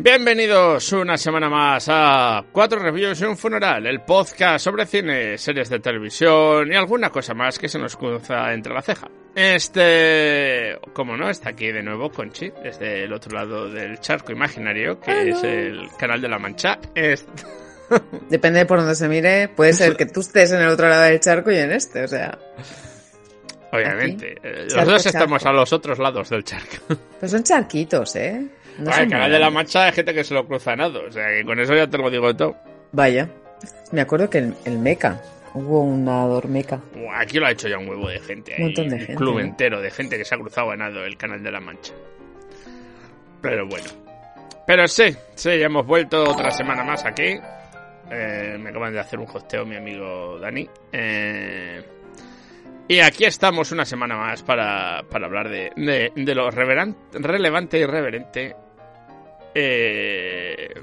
Bienvenidos una semana más a Cuatro Reviews y un Funeral, el podcast sobre cine, series de televisión y alguna cosa más que se nos cruza entre la ceja. Este, como no, está aquí de nuevo Conchi, desde el otro lado del charco imaginario, que es el canal de la Mancha. Depende de por donde se mire, puede ser que tú estés en el otro lado del charco y en este, o sea... Obviamente, eh, los dos estamos a los otros lados del charco. Pues son charquitos, ¿eh? No el canal de la Mancha hay gente que se lo cruza nado, o sea que con eso ya te lo digo todo. Vaya, me acuerdo que el, el Meca, hubo un nadador Meca. Aquí lo ha hecho ya un huevo de gente. Un montón de gente. Un club entero de gente que se ha cruzado a nado el canal de la Mancha. Pero bueno. Pero sí, sí, ya hemos vuelto otra semana más aquí. Eh, me acaban de hacer un hosteo mi amigo Dani. Eh, y aquí estamos una semana más para, para hablar de, de, de lo relevante y irreverente eh...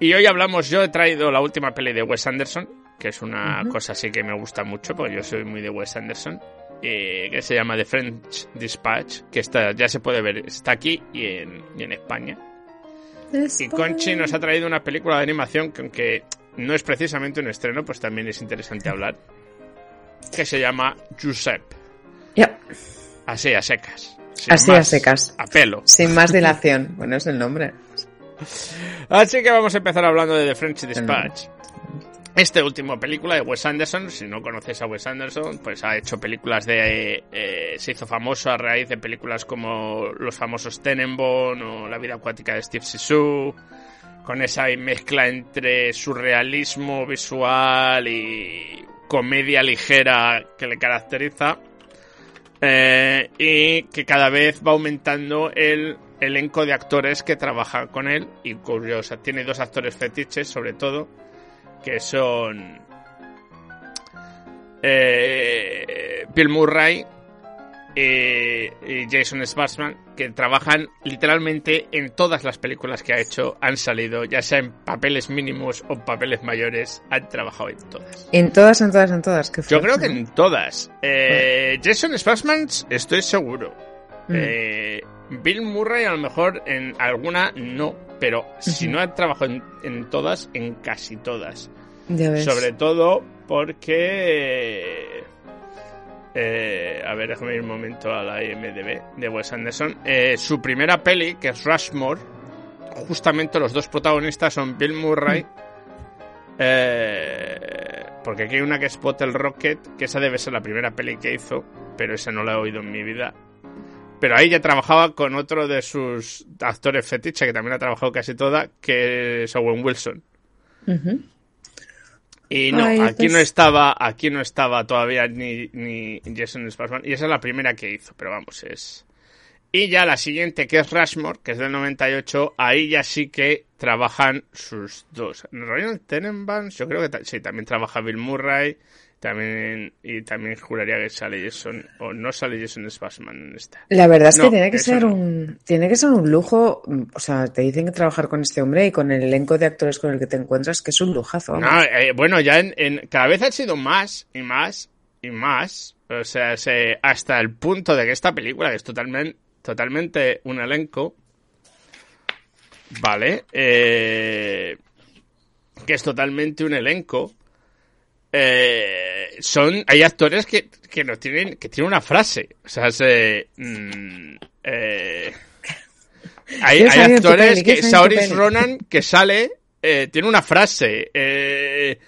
Y hoy hablamos, yo he traído la última peli de Wes Anderson, que es una uh -huh. cosa así que me gusta mucho, porque yo soy muy de Wes Anderson, eh, que se llama The French Dispatch, que está, ya se puede ver, está aquí y en, y en España. Y Conchi nos ha traído una película de animación que aunque no es precisamente un estreno, pues también es interesante hablar, que se llama Giuseppe. Yep. Así, a secas. Sin Así más, a secas. A pelo. Sin más dilación. bueno, es el nombre. Así que vamos a empezar hablando de The French Dispatch. Este último película de Wes Anderson, si no conoces a Wes Anderson, pues ha hecho películas de... Eh, se hizo famoso a raíz de películas como los famosos Tenenbaum o La vida acuática de Steve Zissou, con esa mezcla entre surrealismo visual y comedia ligera que le caracteriza. Eh, y que cada vez va aumentando el elenco de actores que trabajan con él. Y curiosa tiene dos actores fetiches sobre todo que son eh, Bill Murray y, y Jason Schwartzman que trabajan literalmente en todas las películas que ha hecho han salido ya sea en papeles mínimos o papeles mayores han trabajado en todas en todas en todas en todas Qué yo creo que en todas eh, Jason Schwartzman estoy seguro mm. eh, Bill Murray a lo mejor en alguna no, pero uh -huh. si no ha trabajado en, en, todas, en casi todas. Sobre todo porque... Eh, a ver, déjame ir un momento a la IMDB de Wes Anderson. Eh, su primera peli, que es Rushmore, justamente los dos protagonistas son Bill Murray. -huh. eh, porque aquí hay una que es Bottle Rocket, que esa debe ser la primera peli que hizo, pero esa no la he oído en mi vida. Pero ahí ya trabajaba con otro de sus actores fetiche, que también ha trabajado casi toda, que es Owen Wilson. Uh -huh. Y no, Ay, aquí pues... no estaba, aquí no estaba todavía ni, ni Jason Schwartzman. Y esa es la primera que hizo, pero vamos, es. Y ya la siguiente, que es Rushmore, que es del 98, ahí ya sí que trabajan sus dos. Royal Tenenbaums, yo creo que sí, también trabaja Bill Murray también y también juraría que sale Jason o no sale Jason Spassman en esta. La verdad es que no, tiene que ser no. un tiene que ser un lujo, o sea, te dicen que trabajar con este hombre y con el elenco de actores con el que te encuentras que es un lujazo. No, eh, bueno, ya en, en, cada vez ha sido más y más y más, o sea, se, hasta el punto de que esta película que es totalmente totalmente un elenco vale, eh, que es totalmente un elenco eh, son hay actores que, que no tienen que tienen una frase o sea se, mm, eh, hay, hay actores que Sauris Ronan que sale eh, tiene una frase eh,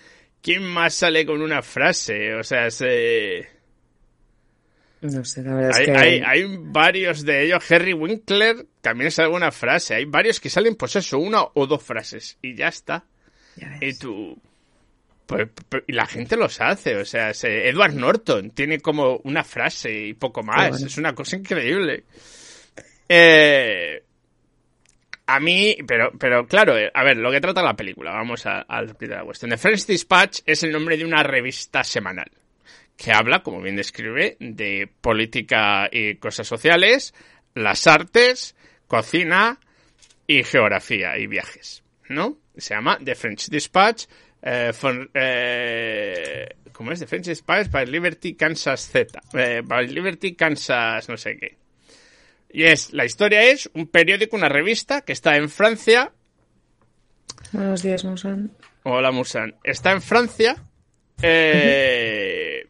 quién más sale con una frase o sea se no sé, la verdad hay, es que... hay, hay, varios de ellos. Harry Winkler también sale una frase. Hay varios que salen, pues eso, una o dos frases. Y ya está. Ya y tú... Pues, pues, y la gente los hace, o sea, se, Edward Norton tiene como una frase y poco más, bueno. es una cosa increíble. Eh, a mí, pero, pero claro, a ver, lo que trata la película, vamos a, a la cuestión. The French Dispatch es el nombre de una revista semanal que habla, como bien describe, de política y cosas sociales, las artes, cocina y geografía y viajes, ¿no? Se llama The French Dispatch, eh, for, eh, ¿cómo es? The French Dispatch by Liberty Kansas Z, eh, by Liberty Kansas no sé qué. Y es, la historia es un periódico, una revista que está en Francia. Buenos días, Musan. Hola, Musan. Está en Francia, eh,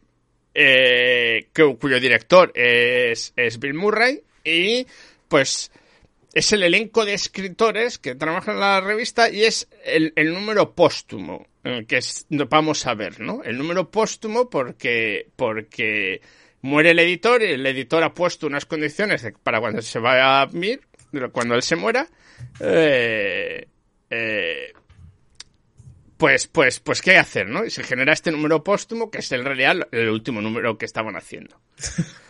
eh, cuyo director es, es Bill Murray y pues es el elenco de escritores que trabajan en la revista y es el, número póstumo que vamos a ver, ¿no? El número póstumo porque, porque muere el editor y el editor ha puesto unas condiciones para cuando se vaya a Mir, cuando él se muera, eh, eh, pues, pues, pues, ¿qué hacer, no? Y se genera este número póstumo que es en realidad el último número que estaban haciendo.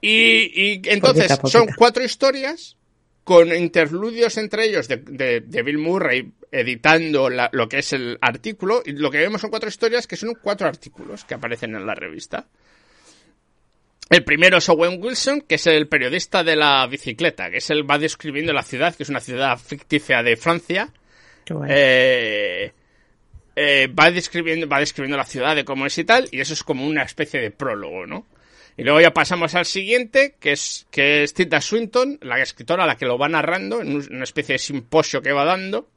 Y, entonces son cuatro historias con interludios entre ellos de, de, Bill Murray editando lo que es el artículo. Y lo que vemos son cuatro historias que son cuatro artículos que aparecen en la revista. El primero es Owen Wilson, que es el periodista de la bicicleta, que es el va describiendo la ciudad, que es una ciudad ficticia de Francia. Eh, eh, va describiendo, va describiendo la ciudad de cómo es y tal, y eso es como una especie de prólogo, ¿no? Y luego ya pasamos al siguiente, que es, que es Tilda Swinton, la escritora, la que lo va narrando, en una especie de simposio que va dando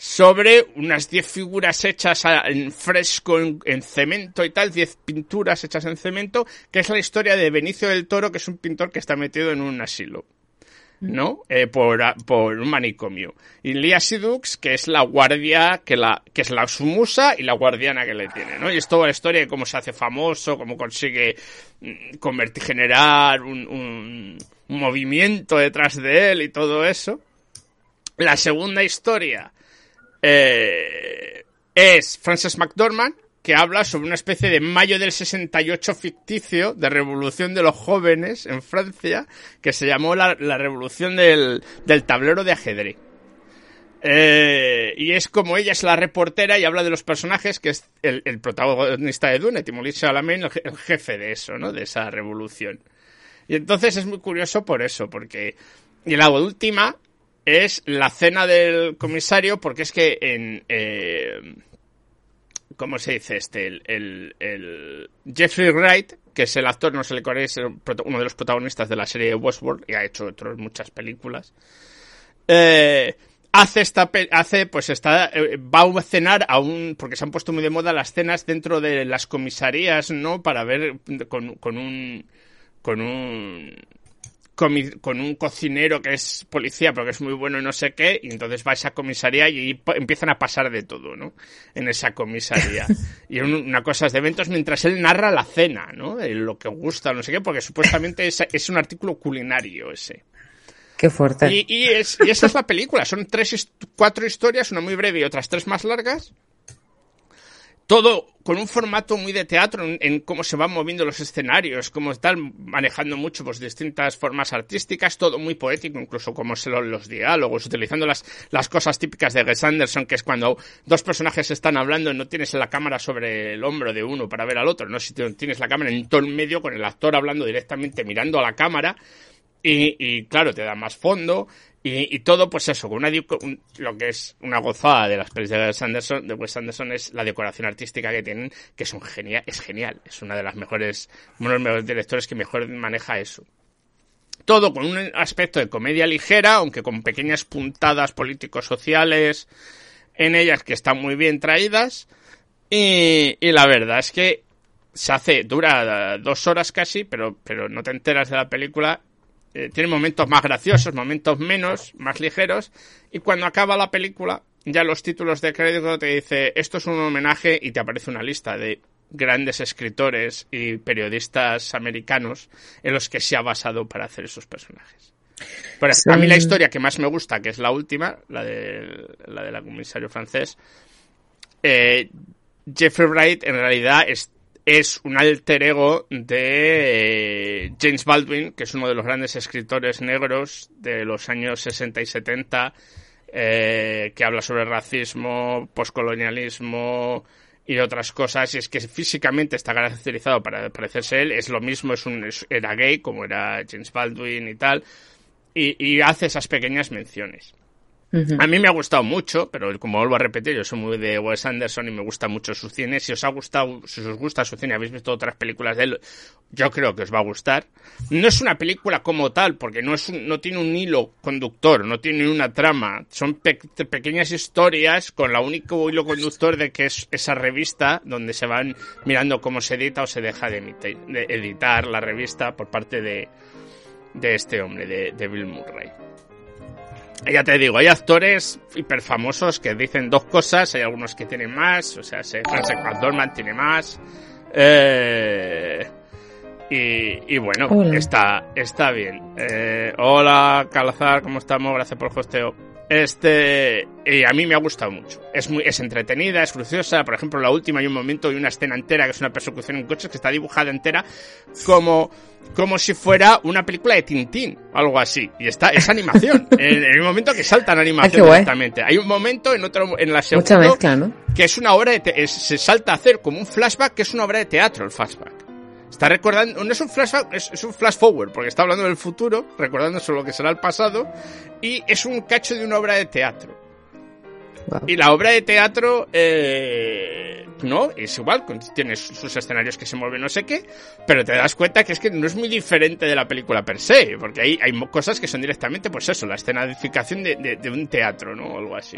sobre unas 10 figuras hechas en fresco, en, cemento y tal, 10 pinturas hechas en cemento, que es la historia de Benicio del Toro, que es un pintor que está metido en un asilo. ¿no? Eh, por, por, un manicomio. Y Lia Sidux, que es la guardia, que, la, que es la sumusa y la guardiana que le tiene, ¿no? Y es toda la historia de cómo se hace famoso, cómo consigue mm, convertir, generar un, un movimiento detrás de él y todo eso. La segunda historia eh, es Frances McDormand, que habla sobre una especie de mayo del 68 ficticio de revolución de los jóvenes en Francia, que se llamó la, revolución del, tablero de ajedrez. Eh, y es como ella es la reportera y habla de los personajes, que es el, protagonista de Dune, Timothée Chalamet, el, jefe de eso, ¿no? De esa revolución. Y entonces es muy curioso por eso, porque... Y la última es la cena del comisario, porque es que en... Eh, ¿Cómo se dice este? El, el, Jeffrey Wright, que es el actor, no se le conoce, uno de los protagonistas de la serie Westworld y ha hecho otras muchas películas. Eh, hace esta hace pues está eh, va a cenar a un porque se han puesto muy de moda las cenas dentro de las comisarías no para ver con, con un con un con, un cocinero que es policía, pero que es muy bueno y no sé qué, y entonces va a esa comisaría y empiezan a pasar de todo, ¿no? En esa comisaría. y una cosa es de eventos mientras él narra la cena, ¿no? lo que gusta, no sé qué, porque supuestamente es, es un artículo culinario ese. Qué fuerte. Y, y, es, y esa es la película. Son tres, cuatro historias, una muy breve y otras tres más largas todo con un formato muy de teatro en, cómo se van moviendo los escenarios, cómo están manejando mucho pues distintas formas artísticas, todo muy poético, incluso como se los, los diálogos, utilizando las, las cosas típicas de Wes Anderson, que es cuando dos personajes están hablando no tienes la cámara sobre el hombro de uno para ver al otro, no si tienes la cámara en todo el medio con el actor hablando directamente mirando a la cámara y, y claro, te da más fondo y, todo, pues eso, con una, lo que es una gozada de las películas de Wes Anderson, de Wes Anderson es la decoración artística que tienen, que es, un genial, es genial. Es una de las mejores, uno de los mejores directores que mejor maneja eso. Todo con un aspecto de comedia ligera, aunque con pequeñas puntadas políticos sociales en ellas que están muy bien traídas. Y, y la verdad es que se hace, dura dos horas casi, pero, pero no te enteras de la película eh, tiene momentos más graciosos, momentos menos, más ligeros, y cuando acaba la película, ya los títulos de crédito te dice esto es un homenaje y te aparece una lista de grandes escritores y periodistas americanos en los que se ha basado para hacer esos personajes. Pero a mí la historia que más me gusta, que es la última, la de la, de la comisario francés, eh, Jeffrey Wright en realidad es es un alter ego de eh, James Baldwin, que es uno de los grandes escritores negros de los años 60 y 70, eh, que habla sobre racismo, poscolonialismo y otras cosas. Y es que físicamente está caracterizado para parecerse él, es lo mismo, es un, era gay como era James Baldwin y tal, y, y hace esas pequeñas menciones. A mí me ha gustado mucho, pero como vuelvo a repetir, yo soy muy de Wes Anderson y me gusta mucho su cine. Si os ha gustado, si os gusta su cine, habéis visto otras películas de él, yo creo que os va a gustar. No es una película como tal, porque no es no tiene un hilo conductor, no tiene una trama. Son pequeñas historias con la único hilo conductor de que es esa revista donde se van mirando cómo se edita o se deja de, editar la revista por parte de, de este hombre, de, de Bill Murray. Ya te digo, hay actores hiper famosos que dicen dos cosas, hay algunos que tienen más, o sea, Francis McDormand tiene más. Eh, y, y, bueno, está, está bien. Eh, hola, Calazar, ¿cómo estamos? Gracias por el hosteo. Este, y a mí me ha gustado mucho. Es muy, es entretenida, es fruciosa. Por ejemplo, la última hay un momento y una escena entera que es una persecución en coches que está dibujada entera como, como si fuera una película de Tintín, algo así. Y está, es animación. en, el momento que saltan animación directamente. Hay un momento en otro, en la segunda, que es una obra de, se salta a hacer como un flashback que es una obra de teatro el flashback. Está recordando, no es un flashback, es, un flash forward, porque está hablando del futuro, recordando sobre lo que será el pasado, y es un cacho de una obra de teatro. Y la obra de teatro, eh, no, es igual, tiene sus escenarios que se mueven no sé qué, pero te das cuenta que es que no es muy diferente de la película per se, porque hay, hay cosas que son directamente, pues eso, la escenificación de, de, un teatro, ¿no? O algo así.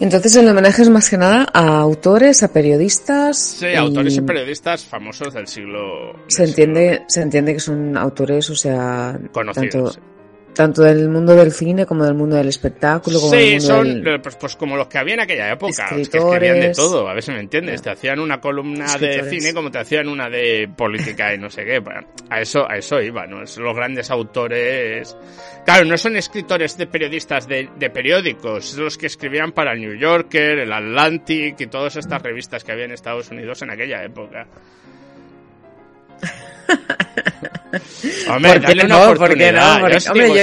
Entonces el homenaje es más que nada a autores, a periodistas. Sí, autores y periodistas famosos del siglo. se entiende, se entiende que son autores, o sea, conocidos tanto del mundo del cine como del mundo del espectáculo. Como sí, son pues, pues, como los que había en aquella época, que escribían de todo, a ver si me entiendes. Te hacían una columna de cine como te hacían una de política y no sé qué. A eso, a eso iba, ¿no? Los grandes autores. Claro, no son escritores de periodistas de, de periódicos, son los que escribían para el New Yorker, el Atlantic y todas estas revistas que había en Estados Unidos en aquella época. Hombre, dale una oportunidad.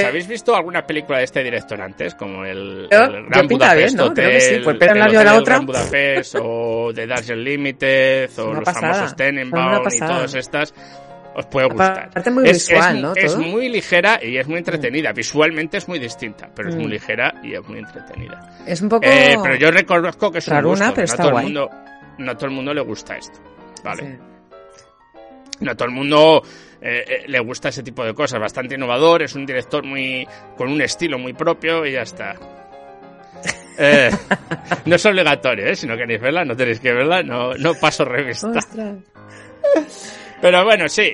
¿Habéis visto alguna película de este director antes? Como el, el Gran Budapest Hotel, que sí. pues el, la otra. Gran Budapest, o The Dark Limited, o los famosos Tenenbaum y todas estas os puede gustar. muy es, visual, ¿no? Es muy ligera y es muy entretenida. Visualmente es muy distinta, pero es muy mm. ligera y es muy entretenida. Es un poco. Eh, pero yo reconozco que es un gusto. Pero no, a todo el mundo, no a todo el mundo le gusta esto. Vale. No todo el mundo eh, eh, le gusta ese tipo de cosas. Bastante innovador, es un director muy con un estilo muy propio y ya está. Eh, no es obligatorio, ¿eh? si no queréis verla, no tenéis que verla, no, no paso revista. Pero bueno, sí,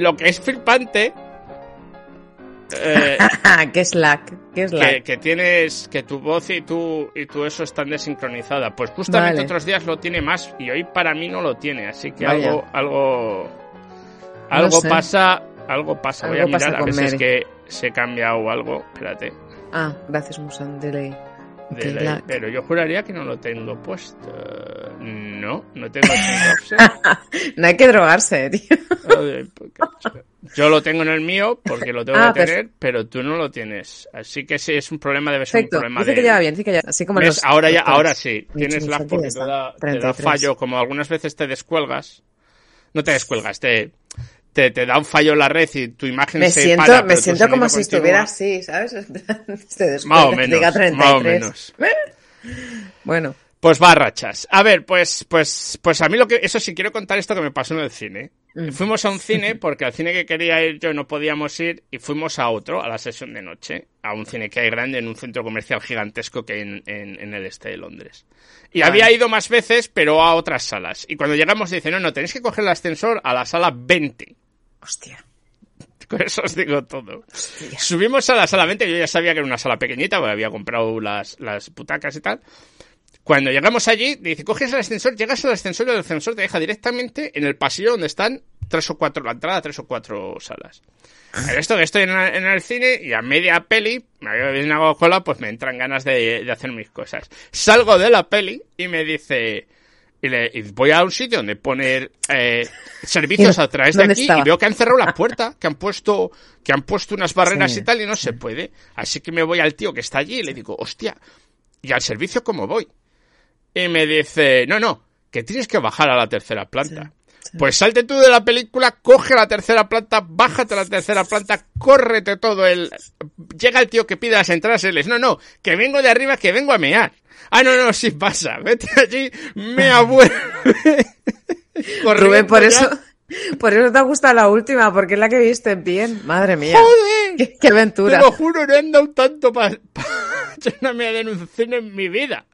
lo que es flipante ¿Qué lag? ¿Qué lag? Que, tienes, que tu voz y tu, y tu eso están desincronizadas. Pues justamente otros días lo tiene más y hoy para mí no lo tiene, así que algo, algo, algo pasa, algo pasa. Voy a mirar a veces que se cambia o algo. Espérate. Ah, gracias, Musan. Delay. Delay. Pero yo juraría que no lo tengo puesto. No, no tengo No hay que drogarse, tío. Yo lo tengo en el mío porque lo tengo ah, que tener, pero tú no lo tienes. Así que si es un problema, debe ser un problema dice de... que ya bien, dice que ya... Así como los, ahora ya, ahora sí. Tienes lag porque te da, te da fallo. Como algunas veces te descuelgas. No te descuelgas, te te, te, da un fallo la red y tu imagen me se siento, para, Me siento como si estuviera así, ¿sabes? más o menos, más o menos. bueno. Pues va rachas. A ver, pues, pues, pues a mí lo que, eso sí quiero contar esto que me pasó en el cine. Mm. Fuimos a un cine porque al cine que quería ir yo no podíamos ir y fuimos a otro, a la sesión de noche, a un cine que hay grande en un centro comercial gigantesco que hay en, en, el este de Londres. Y había ido más veces, pero a otras salas. Y cuando llegamos dice, no, no, tenéis que coger el ascensor a la sala 20. Hostia. Con eso os digo todo. Subimos a la sala 20, yo ya sabía que era una sala pequeñita, porque había comprado las, las butacas y tal. Cuando llegamos allí, dice, coges el ascensor, llegas al ascensor y el ascensor te deja directamente en el pasillo donde están tres o cuatro, la entrada, tres o cuatro salas. En esto que estoy en, el cine y a media peli, me había una cola, pues me entran ganas de, hacer mis cosas. Salgo de la peli y me dice, y, le, voy a un sitio donde poner eh, servicios a través de aquí y veo que han cerrado la puerta, que han puesto, que han puesto unas barreras y tal y no se puede. Así que me voy al tío que está allí y le digo, hostia, ¿y al servicio cómo voy? Y me dice, no, no, que tienes que bajar a la tercera planta. Pues salte tú de la película, coge la tercera planta, bájate a la tercera planta, córrete todo el... Llega el tío que pide las entradas y les, no, no, que vengo de arriba, que vengo a mear. Ah, no, no, sí pasa, vete allí, me abuelo. Rubén, por eso... Por eso te ha gustado la última, porque es la que viste bien. Madre mía. ¡Joder! ¡Qué, aventura! Te lo juro, no he andado tanto para pa una media denunciación en mi vida.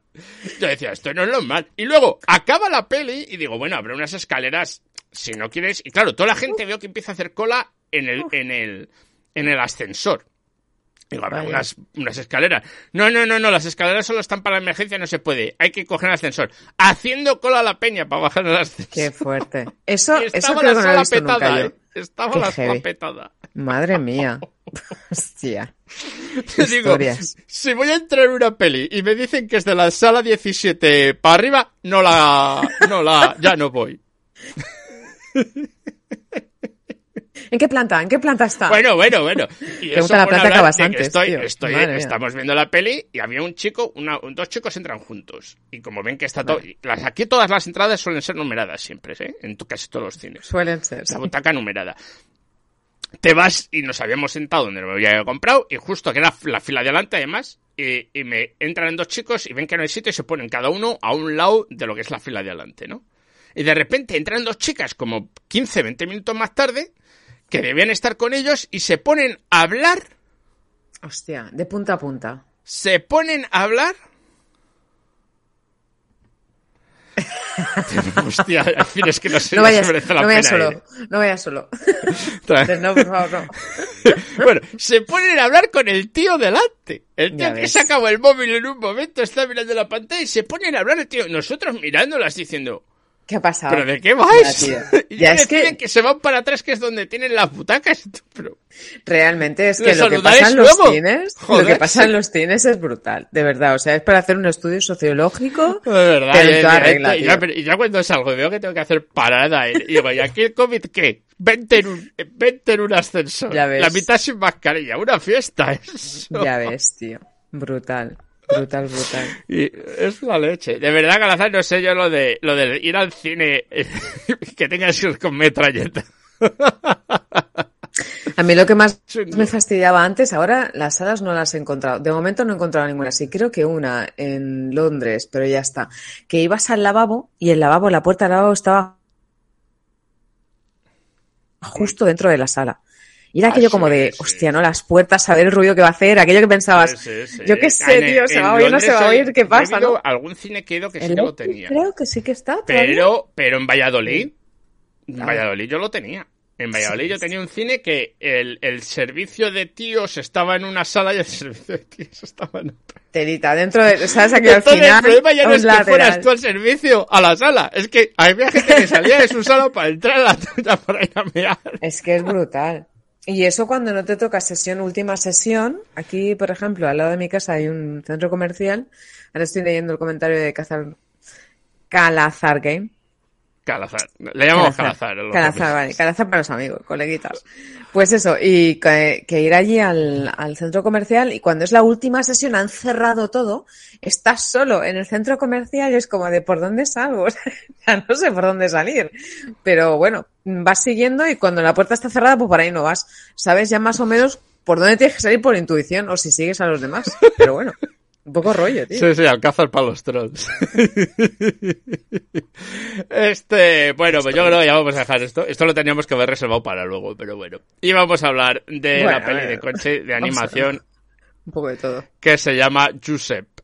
Yo decía, esto no es lo mal. Y luego acaba la peli y digo, bueno, habrá unas escaleras si no quieres. Y claro, toda la gente veo que empieza a hacer cola en el, en el, en el ascensor. Digo, habrá unas, unas escaleras. No, no, no, no, las escaleras solo están para la emergencia, no se puede. Hay que coger el ascensor. Haciendo cola a la peña para bajar el ascensor. Qué fuerte. Eso, Y eso estaba creo la que no sala nunca petada. ¿eh? Estaba Qué la heavy. sala petada. Madre mía. Hostia. Te digo, Historias. si voy a entrar en una peli y me dicen que es de la sala 17 para arriba, no la, no la, ya no voy. ¿En qué planta? ¿En qué planta está? Bueno, bueno, bueno. Y Pregunta eso la planta acabas antes, estoy, tío. estoy, Madre mía. estamos viendo la peli y había un chico, una, dos chicos entran juntos. Y como ven que está todo, las, aquí todas las entradas suelen ser numeradas siempre, ¿eh? En casi todos los cines. Suelen ser. La butaca numerada. Te vas y nos habíamos sentado donde me había comprado y justo que era la fila de adelante además y, y me entran dos chicos y ven que no hay sitio y se ponen cada uno a un lado de lo que es la fila de adelante, ¿no? Y de repente entran dos chicas como 15, 20 minutos más tarde que debían estar con ellos y se ponen a hablar, Hostia, de punta a punta. se ponen a hablar. Hostia, al fin es que no sé No vayas, merece la no vayas pena solo. ir. No vayas solo. No, por favor, no. Bueno, se ponen a hablar con el tío delante. El tío Ya que ves. sacaba el móvil en un momento está mirando la pantalla y se ponen a hablar el tío. Nosotros mirándolas diciendo, ¿Qué ha pasado? ¿pero de qué vais? Ya, tío. y Ya ya es que- que... se van para atrás, que es donde tienen las butacas. Pero, Realmente es ¿Le que lo que pasa en los cines, lo que pasa en los cines es brutal, de verdad. O sea, es para hacer un estudio sociológico. de verdad, Pero en toda ya- regla, y, ya, tío. pero- y ya cuando salgo y veo que tengo que hacer parada, y digo, ¿y aquí el COVID qué? Vente en un, vente en un ascensor. Ya ves. La mitad sin mascarilla, una fiesta eso. Ya ves, tío. Brutal. Brutal, brutal. Y es la leche. De verdad, Calazar, no sé yo lo de lo de ir al cine que tengas que ir con metralleta. A mí lo que más me fastidiaba antes, ahora las salas no las he encontrado. De momento no he encontrado ninguna. Sí, creo que una en Londres, pero ya está. Que ibas al lavabo y el lavabo, la puerta del lavabo estaba justo dentro de la sala. Y era Ah, aquello sí, como de, sí. hostia, ¿no? Las puertas, a ver el ruido que va a hacer, aquello que pensabas, Sí, sí, sí. yo qué sé, En- tío, se en va a oír, no se va a oír, ¿qué pasa, no? algún cine que he ido que sí que lo tenía. creo que sí que está. todavía. Pero, pero en Valladolid, en Ah. Valladolid yo lo tenía. En Valladolid yo tenía un cine que el, el servicio de tíos estaba en una sala y el servicio de tíos estaba en otra. Telita, dentro de, ¿sabes? Aquí al final, el problema ya no es que fueras tú al servicio a la sala. Es que había gente que salía de su sala para entrar a la tuya para ir a mear. Es que es brutal. Y eso cuando no te toca sesión, última sesión. Aquí, por ejemplo, al lado de mi casa hay un centro comercial. Ahora estoy leyendo el comentario de Cazar... Calazar Game. Calazar. Le llamamos Calazar. Calazar, amigos. vale. Calazar para los amigos, coleguitas. Pues eso, y que, que ir allí al, al centro comercial y cuando es la última sesión han cerrado todo, estás solo en el centro comercial y es como de ¿por dónde salgo? O sea, ya no sé por dónde salir. Pero bueno, vas siguiendo y cuando la puerta está cerrada, pues por ahí no vas. Sabes ya más o menos por dónde tienes que salir por intuición o si sigues a los demás. Pero bueno, un poco rollo, tío. Sí, sí, alcázar para los trolls. Este, bueno, pues yo creo que ya vamos a dejar esto. Esto lo teníamos que haber reservado para luego, pero bueno. Y vamos a hablar de Bueno, la peli de coche de animación Un poco de todo. que se llama Giuseppe.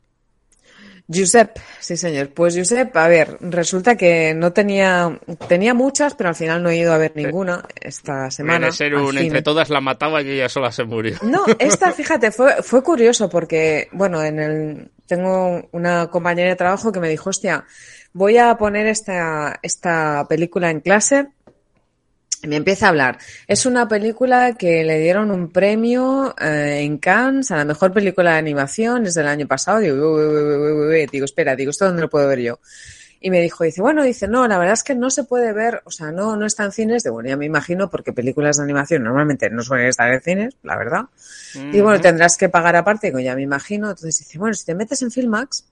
Giuseppe, sí señor. Pues Giuseppe, a ver, resulta que no tenía, tenía muchas, pero al final no he ido a ver ninguna esta semana. A ser un entre todas la mataba y ella sola se murió. No, esta, fíjate, fue, fue curioso porque, bueno, en el, tengo una compañera de trabajo que me dijo, hostia, voy a poner esta, esta película en clase. Me empieza a hablar. Es una película que le dieron un premio eh, en Cannes a la mejor película de animación, es del año pasado. Digo, uy, uy, uy, digo, espera, digo, ¿esto dónde lo puedo ver yo? Y me dijo, dice, bueno, dice, no, la verdad es que no se puede ver, o sea, no, no está en cines. De bueno, ya me imagino, porque películas de animación normalmente no suelen estar en cines, la verdad. Y bueno, tendrás que pagar aparte, digo, ya me imagino. Entonces dice, bueno, si te metes en Filmax.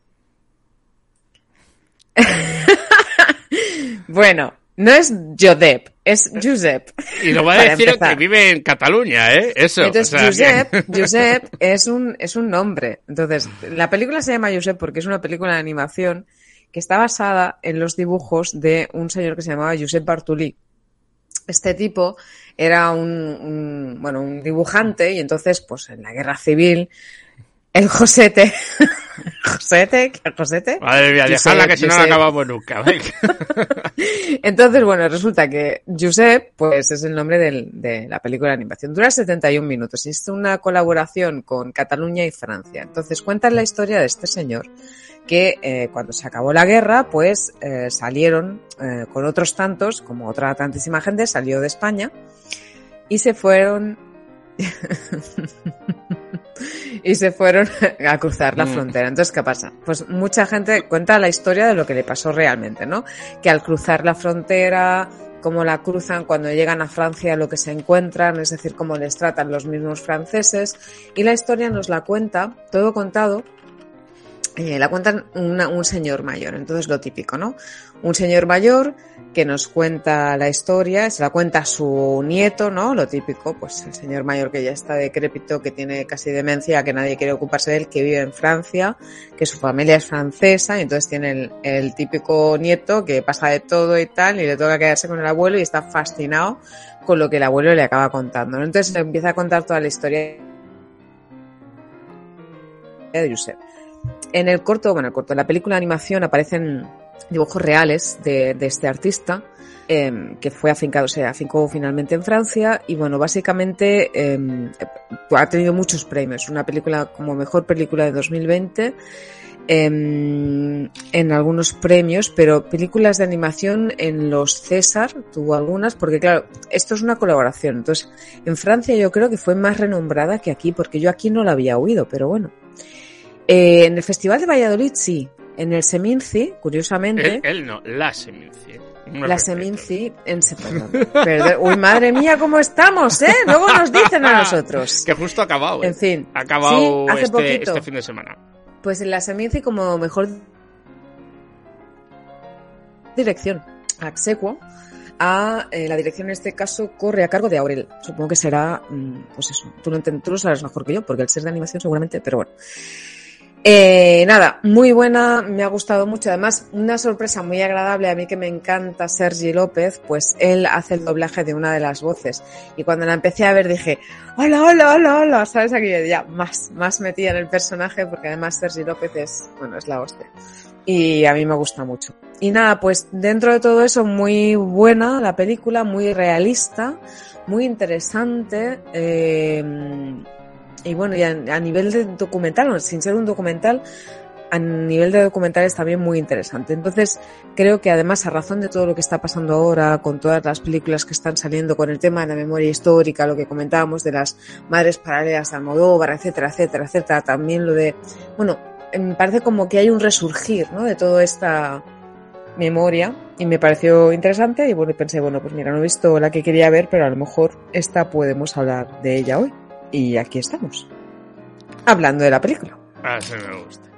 bueno, No es Josep, es Josep. Y lo va a decir que vive en Cataluña, ¿eh? Eso. Entonces, Josep, Josep es un, es un nombre. Entonces, la película se llama Josep porque es una película de animación que está basada en los dibujos de un señor que se llamaba Josep Bartolí. Este tipo era un, un, bueno, un dibujante y entonces, pues en la guerra civil, el Josete. Josete, ¿qué Josete? Madre mía, dejadla que si no la acabamos nunca. Entonces, bueno, resulta que Josep, pues es el nombre del, de la película de animación. Dura 71 minutos y es una colaboración con Cataluña y Francia. Entonces, cuentan la historia de este señor que eh, cuando se acabó la guerra, pues eh, salieron eh, con otros tantos, como otra tantísima gente, salió de España y se fueron y se fueron a cruzar la mm. frontera. Entonces, ¿qué pasa? Pues mucha gente cuenta la historia de lo que le pasó realmente, ¿no? Que al cruzar la frontera, cómo la cruzan, cuando llegan a Francia, lo que se encuentran, es decir, cómo les tratan los mismos franceses. Y la historia nos la cuenta, todo contado, eh, la cuentan un señor mayor, entonces lo típico, ¿no? Un señor mayor que nos cuenta la historia, se la cuenta su nieto, ¿no? Lo típico, pues el señor mayor que ya está decrépito, que tiene casi demencia, que nadie quiere ocuparse de él, que vive en Francia, que su familia es francesa, y entonces tiene el, típico nieto que pasa de todo y tal, y le toca quedarse con el abuelo y está fascinado con lo que el abuelo le acaba contando, ¿no? Entonces empieza a contar toda la historia de Josep. En el corto, bueno, el corto, en la película de animación aparecen dibujos reales de, de este artista, eh, que fue afincado, o sea, afincó finalmente en Francia y bueno, básicamente eh, ha tenido muchos premios. Una película como mejor película de 2020 en, en algunos premios, pero películas de animación en los César tuvo algunas, porque claro, esto es una colaboración. Entonces, en Francia yo creo que fue más renombrada que aquí, porque yo aquí no la había oído, pero bueno. Eh, en el Festival de Valladolid sí, en el Seminci, curiosamente. Él, no, la Seminci. la Seminci en perdón, Uy, madre mía, ¿cómo estamos, eh? Luego nos dicen a nosotros. que justo ha acabado. ¿eh? En fin. Ha acabado este, este, fin de semana. Pues en la Seminci como mejor dirección. Axequo. A eh, la dirección en este caso corre a cargo de Aurel. Supongo que será, mm, pues eso. Tú lo, tú lo sabes mejor que yo, porque al ser de animación seguramente, pero bueno. Eh, nada, muy buena, me ha gustado mucho. Además, una sorpresa muy agradable a mí que me encanta Sergi López, pues él hace el doblaje de una de las voces. Y cuando la empecé a ver dije, hola, hola, hola, hola, ¿sabes? Aquí ya más, más metida en el personaje porque además Sergi López es, bueno, es la hostia. Y a mí me gusta mucho. Y nada, pues dentro de todo eso, muy buena la película, muy realista, muy interesante. Eh, y bueno, y a, nivel de documental, sin ser un documental, a nivel de documental es también muy interesante. Entonces, creo que además, a razón de todo lo que está pasando ahora, con todas las películas que están saliendo, con el tema de la memoria histórica, lo que comentábamos de las madres paralelas de Almodóvar, etcétera, etcétera, etcétera, también lo de, bueno, me parece como que hay un resurgir, ¿no? De toda esta memoria y me pareció interesante y bueno, pensé, bueno, pues mira, no he visto la que quería ver, pero a lo mejor esta podemos hablar de ella hoy. Y aquí estamos. Hablando de la película. Ah, sí me gusta.